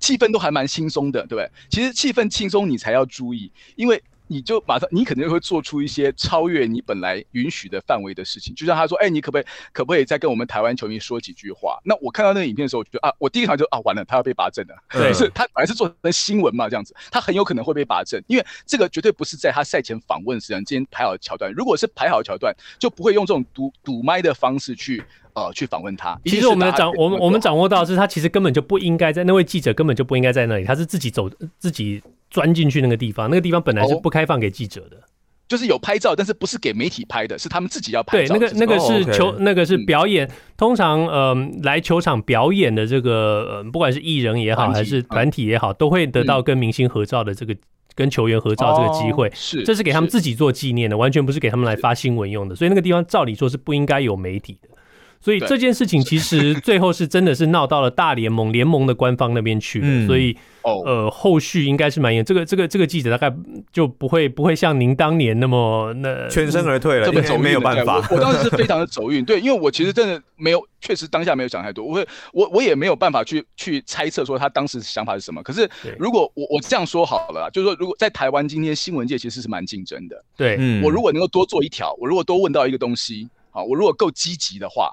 气氛都还蛮轻松的，对不对？其实气氛轻松，你才要注意，因为你就马上，你肯定会做出一些超越你本来允许的范围的事情。就像他说：“哎，你可不可以，可不可以再跟我们台湾球迷说几句话？”那我看到那个影片的时候，我觉得啊，我第一场就啊，完了，他要被拔证了。对，是他本来是做成新闻嘛，这样子，他很有可能会被拔证，因为这个绝对不是在他赛前访问时间之间排好的桥段。如果是排好的桥段，就不会用这种堵堵麦的方式去。呃，去访问他。其实我们的掌，我们我们掌握到的是，他其实根本就不应该在那位记者根本就不应该在那里，他是自己走自己钻进去那个地方，那个地方本来是不开放给记者的，哦、就是有拍照，但是不是给媒体拍的，是他们自己要拍照。对，那个那个是球，那个是表演。嗯、通常，呃，来球场表演的这个，呃，不管是艺人也好，还是团体也好，嗯、都会得到跟明星合照的这个，跟球员合照这个机会。哦、是，这是给他们自己做纪念的，完全不是给他们来发新闻用的。所以那个地方照理说是不应该有媒体的。所以这件事情其实最后是真的是闹到了大联盟联盟的官方那边去了，所以呃后续应该是蛮严。这个这个这个记者大概就不会不会像您当年那么那全身而退了，这么走没有办法。我当时是非常的走运，对，因为我其实真的没有，确实当下没有想太多，我会我我也没有办法去去猜测说他当时想法是什么。可是如果我我这样说好了，就是说如果在台湾今天新闻界其实是蛮竞争的，对，我如果能够多做一条，我如果多问到一个东西，好，我如果够积极的话。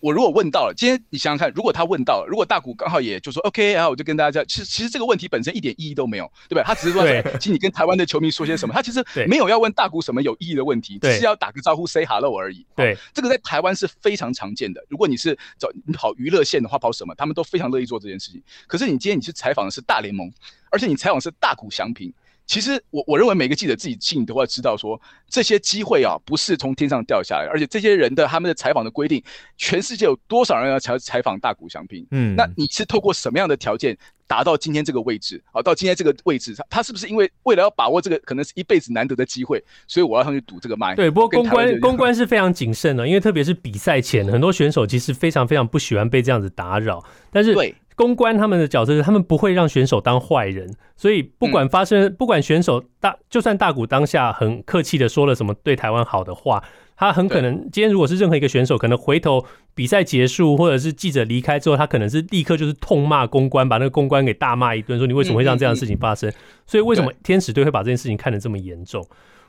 我如果问到了，今天你想想看，如果他问到了，如果大谷刚好也就说 OK，然后我就跟大家讲，其实其实这个问题本身一点意义都没有，对不对？他只是说，请你跟台湾的球迷说些什么，他其实没有要问大谷什么有意义的问题，只是要打个招呼 say hello 而已。对，这个在台湾是非常常见的。如果你是找你跑娱乐线的话，跑什么，他们都非常乐意做这件事情。可是你今天你去采访的是大联盟，而且你采访是大谷祥平。其实我我认为每个记者自己心里都会知道说，这些机会啊不是从天上掉下来，而且这些人的他们的采访的规定，全世界有多少人要采采访大谷翔平？嗯，那你是透过什么样的条件达到今天这个位置？好，到今天这个位置，他他是不是因为为了要把握这个可能是一辈子难得的机会，所以我要上去赌这个麦？对，不过公关公关是非常谨慎的，因为特别是比赛前，很多选手其实非常非常不喜欢被这样子打扰，但是对。公关他们的角色是，他们不会让选手当坏人，所以不管发生，不管选手大，就算大谷当下很客气的说了什么对台湾好的话，他很可能今天如果是任何一个选手，可能回头比赛结束或者是记者离开之后，他可能是立刻就是痛骂公关，把那个公关给大骂一顿，说你为什么会让这样的事情发生？所以为什么天使队会把这件事情看得这么严重？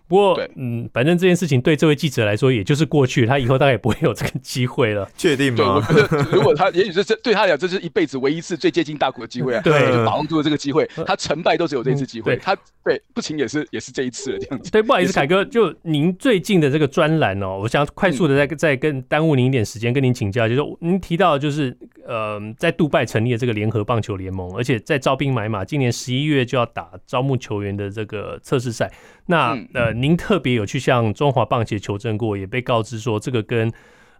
不过，嗯，反正这件事情对这位记者来说，也就是过去，他以后大概也不会有这个机会了。确定吗？如果他，也许是这对他来讲，这是一辈子唯一一次最接近大谷的机会啊！对，就把握住了这个机会，他成败都只有这一次机会。他对不行也是也是这一次了，这样子。对，不好意思，凯哥，就您最近的这个专栏哦，我想快速的再再跟耽误您一点时间，跟您请教，就是您提到就是呃，在杜拜成立了这个联合棒球联盟，而且在招兵买马，今年十一月就要打招募球员的这个测试赛。那呃，您特别有去向中华棒协求证过，也被告知说，这个跟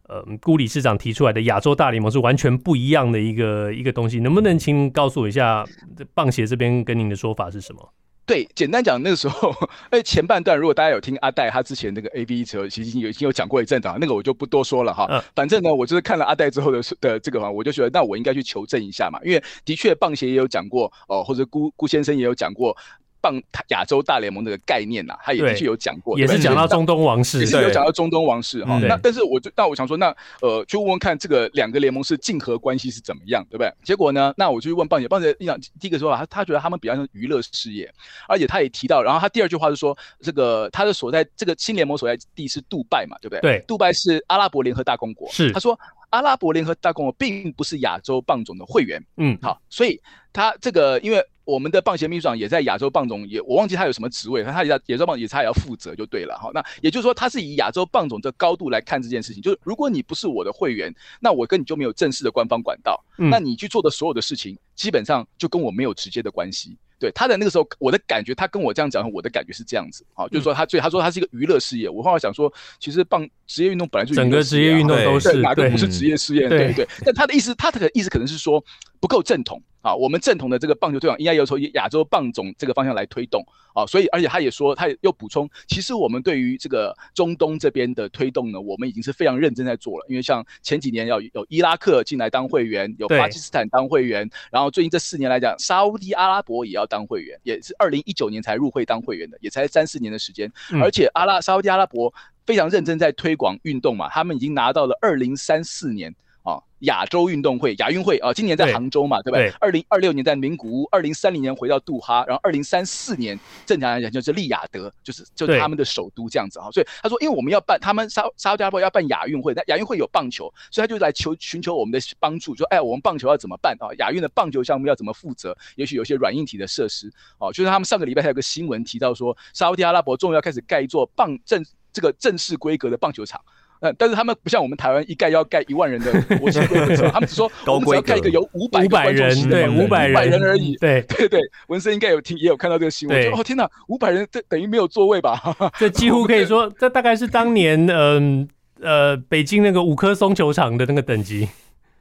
呃辜理事长提出来的亚洲大联盟是完全不一样的一个一个东西。能不能请告诉我一下，棒协这边跟您的说法是什么？对，简单讲，那个时候，哎，前半段如果大家有听阿戴他之前那个 A V 时候，其实已经有已经有讲过一阵子，那个我就不多说了哈。嗯、反正呢，我就是看了阿戴之后的的这个话，我就觉得那我应该去求证一下嘛，因为的确棒协也有讲过哦，或者辜辜先生也有讲过。棒亚洲大联盟这个概念呐、啊，他也的确有讲过，也是讲到中东王室，也是有讲到中东王室哈。那但是我就那我想说，那呃，就问问看这个两个联盟是竞合关系是怎么样，对不对？结果呢，那我就去问棒姐，棒姐一讲第一个说法，他他觉得他们比较像娱乐事业，而且他也提到，然后他第二句话是说，这个他的所在这个新联盟所在地是杜拜嘛，对不对？对，杜拜是阿拉伯联合大公国，是他说。阿拉伯联合大公国并不是亚洲棒总的会员，嗯，好，所以他这个，因为我们的棒协秘书长也在亚洲棒总，也我忘记他有什么职位，他他亚亚洲棒也他也要负责就对了，好，那也就是说他是以亚洲棒总的高度来看这件事情，就是如果你不是我的会员，那我跟你就没有正式的官方管道，嗯，那你去做的所有的事情，基本上就跟我没有直接的关系。对他的那个时候，我的感觉，他跟我这样讲，我的感觉是这样子，啊，就是说他，所以他说他是一个娱乐事业。我后来想说，其实棒职业运动本来就整个职业运动都是哪个不是职业事业？对对，对。但他的意思，他的意思可能是说不够正统。啊，我们正统的这个棒球推广应该由从亚洲棒总这个方向来推动啊，所以而且他也说，他也又补充，其实我们对于这个中东这边的推动呢，我们已经是非常认真在做了。因为像前几年要有伊拉克进来当会员，有巴基斯坦当会员，然后最近这四年来讲，沙乌地阿拉伯也要当会员，也是二零一九年才入会当会员的，也才三四年的时间，而且阿拉沙乌地阿拉伯非常认真在推广运动嘛，他们已经拿到了二零三四年。亚洲运动会亚运会啊，今年在杭州嘛，对，对不对？二零二六年在名古屋，二零三零年回到杜哈，然后二零三四年正常来讲就是利雅得，就是就是他们的首都这样子哈。所以他说，因为我们要办，他们沙沙乌地阿拉伯要办亚运会，但亚运会有棒球，所以他就来求寻求我们的帮助，说哎，我们棒球要怎么办啊？亚运的棒球项目要怎么负责？也许有些软硬体的设施哦，就是他们上个礼拜还有个新闻提到说，沙乌地阿拉伯终于要开始盖一座棒正这个正式规格的棒球场。嗯，但是他们不像我们台湾一盖要盖一万人的国际规格，他们只说 我们只要盖一个有五百五百人，对五百人而已。对 对对，文森应该有听也有看到这个新闻。哦天哪，五百人这等于没有座位吧？这几乎可以说，这大概是当年嗯呃北京那个五棵松球场的那个等级。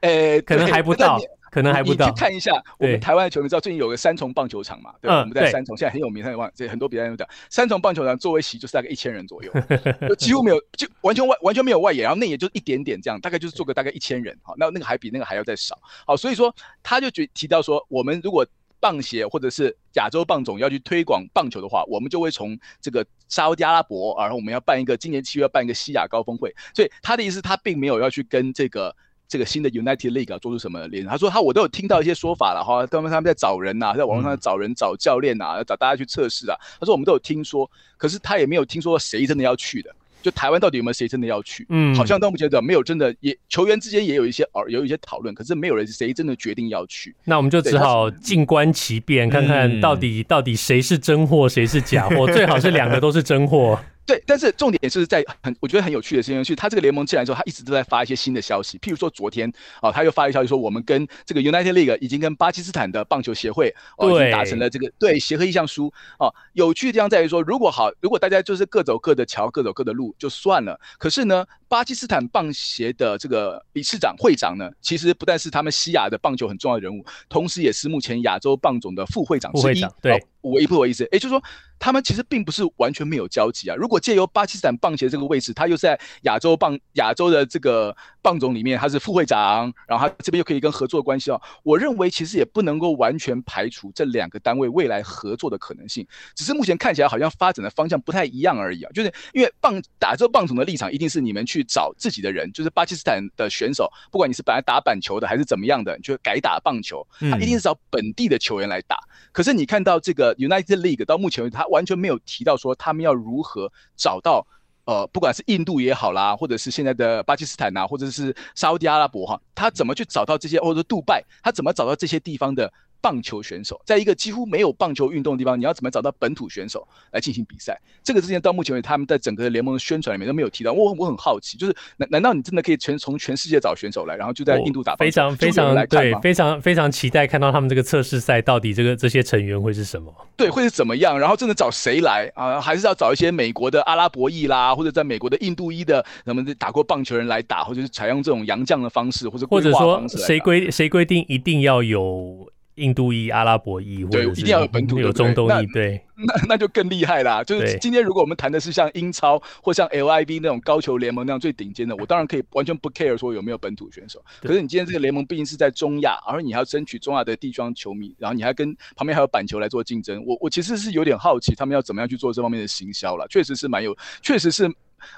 呃，可能还不到。可能还不到。你去看一下，我们台湾的球迷知道最近有个三重棒球场嘛？对，我们在三重，现在很有名，很有名，这很多比赛都讲三重棒球场座位席就是大概一千人左右，就几乎没有，就完全外完全没有外野，然后内野就一点点这样，大概就是坐个大概一千人，好，那那个还比那个还要再少，好，所以说他就觉提到说，我们如果棒协或者是亚洲棒总要去推广棒球的话，我们就会从这个沙乌地阿拉伯，然后我们要办一个今年七月要办一个西亚高峰会，所以他的意思他并没有要去跟这个。这个新的 United League 啊，做出什么联？他说他我都有听到一些说法了哈，他们他们在找人呐、啊，在网络上找人找教练呐、啊，找大家去测试啊。他说我们都有听说，可是他也没有听说谁真的要去的。就台湾到底有没有谁真的要去？嗯，好像到目前为止没有真的，也球员之间也有一些哦，有一些讨论，可是没有人谁真的决定要去。那我们就只好静观其变，看看到底、嗯、到底谁是真货，谁是假货，最好是两个都是真货。对，但是重点是在很，我觉得很有趣的事情是，他这个联盟进来之后，他一直都在发一些新的消息。譬如说昨天啊，他又发一个消息说，我们跟这个 United League 已经跟巴基斯坦的棒球协会哦，已经达成了这个对协和意向书哦。有趣的地方在于说，如果好，如果大家就是各走各的桥，各走各的路就算了。可是呢，巴基斯坦棒协的这个理事长会长呢，其实不但是他们西亚的棒球很重要的人物，同时也是目前亚洲棒总的副会长之一。会长对。我一不好意思，也就是说，他们其实并不是完全没有交集啊。如果借由巴基斯坦棒协这个位置，他又在亚洲棒亚洲的这个棒总里面，他是副会长，然后他这边又可以跟合作关系哦。我认为其实也不能够完全排除这两个单位未来合作的可能性，只是目前看起来好像发展的方向不太一样而已啊。就是因为棒打这棒总的立场，一定是你们去找自己的人，就是巴基斯坦的选手，不管你是本来打板球的还是怎么样的，你就改打棒球，他一定是找本地的球员来打。可是你看到这个 United League 到目前为止，他完全没有提到说他们要如何找到呃，不管是印度也好啦，或者是现在的巴基斯坦、啊，或者是沙乌地阿拉伯哈，他怎么去找到这些，或者杜拜，他怎么找到这些地方的？棒球选手在一个几乎没有棒球运动的地方，你要怎么找到本土选手来进行比赛？这个之前到目前为止，他们在整个联盟的宣传里面都没有提到。我我很好奇，就是难难道你真的可以全从全世界找选手来，然后就在印度打？非常非常对，非常非常期待看到他们这个测试赛到底这个这些成员会是什么？对，会是怎么样？然后真的找谁来啊？还是要找一些美国的阿拉伯裔啦，或者在美国的印度裔的，他们打过棒球人来打，或者是采用这种洋将的方式，或者或者说谁规谁规定一定要有？印度裔、阿拉伯裔，对，一定要有本土，有中东裔，对，那那就更厉害啦。就是今天如果我们谈的是像英超或像 LIV 那种高球联盟那样最顶尖的，我当然可以完全不 care 说有没有本土选手。可是你今天这个联盟毕竟是在中亚，而你还要争取中亚的地方球迷，然后你还跟旁边还有板球来做竞争，我我其实是有点好奇他们要怎么样去做这方面的行销了。确实是蛮有，确实是。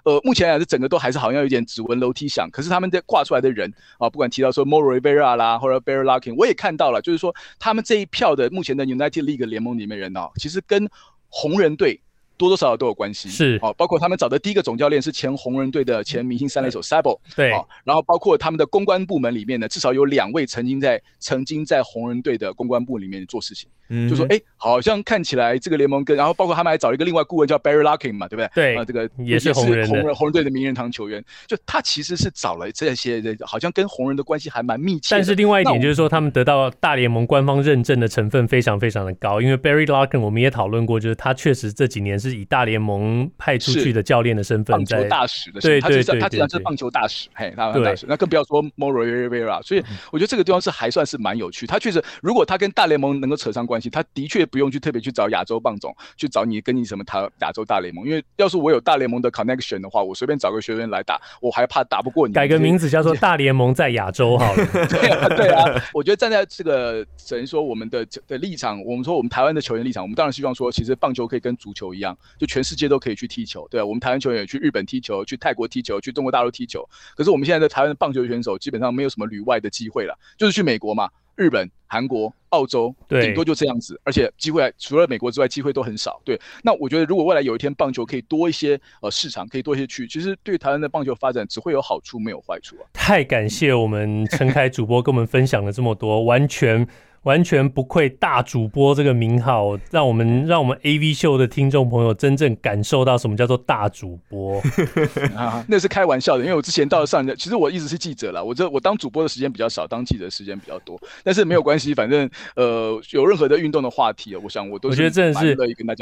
呃，目前来讲，整个都还是好像有点指纹楼梯响。可是他们在挂出来的人啊，不管提到说 m o r r i v e r a 啦，或者 Barry Larkin，我也看到了，就是说他们这一票的目前的 United League 联盟里面人啊，其实跟红人队多多少少都有关系。是哦，包括他们找的第一个总教练是前红人队的前明星三垒手 Sabo。对。啊，然后包括他们的公关部门里面呢，至少有两位曾经在曾经在红人队的公关部里面做事情。嗯，就说哎、欸，好像看起来这个联盟跟，然后包括他们还找一个另外顾问叫 Barry Larkin 嘛，对不对？对，啊，这个也是红人，红人红人队的名人堂球员，就他其实是找了这些人，好像跟红人的关系还蛮密切。但是另外一点就是说，他们得到大联盟官方认证的成分非常非常的高，因为 Barry Larkin 我们也讨论过，就是他确实这几年是以大联盟派出去的教练的身份在，棒球大使的，对对对，他实际上是棒球大使，嘿，他大使，那更不要说 Moro Rivera，所以我觉得这个地方是还算是蛮有趣。他确实，如果他跟大联盟能够扯上关系，他的确不。不用去特别去找亚洲棒总，去找你跟你什么他亚洲大联盟，因为要是我有大联盟的 connection 的话，我随便找个学员来打，我还怕打不过你。改个名字叫做大联盟在亚洲好了。对啊，对啊，我觉得站在这个等于说我们的的立场，我们说我们台湾的球员立场，我们当然希望说，其实棒球可以跟足球一样，就全世界都可以去踢球。对啊，我们台湾球员也去日本踢球，去泰国踢球，去中国大陆踢球。可是我们现在在台湾的棒球选手基本上没有什么旅外的机会了，就是去美国嘛。日本、韩国、澳洲，顶多就这样子，而且机会除了美国之外，机会都很少。对，那我觉得如果未来有一天棒球可以多一些呃市场，可以多一些去，其实对台湾的棒球发展只会有好处，没有坏处啊。太感谢我们陈凯主播跟我们分享了这么多，完全。完全不愧大主播这个名号，让我们让我们 AV 秀的听众朋友真正感受到什么叫做大主播 啊！那是开玩笑的，因为我之前到了上，其实我一直是记者啦，我这我当主播的时间比较少，当记者的时间比较多。但是没有关系，反正呃，有任何的运动的话题，我想我都是我觉得真的是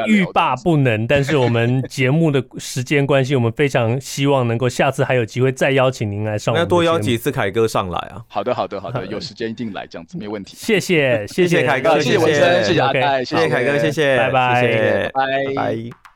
欲罢不能。但是我们节目的时间关系，我们非常希望能够下次还有机会再邀请您来上，那多邀几次凯哥上来啊！好的，好的，好的，有时间一定来，这样子没问题。谢谢。谢谢凯哥，谢谢文森，谢谢阿泰，谢谢凯哥，谢谢，拜拜，拜拜。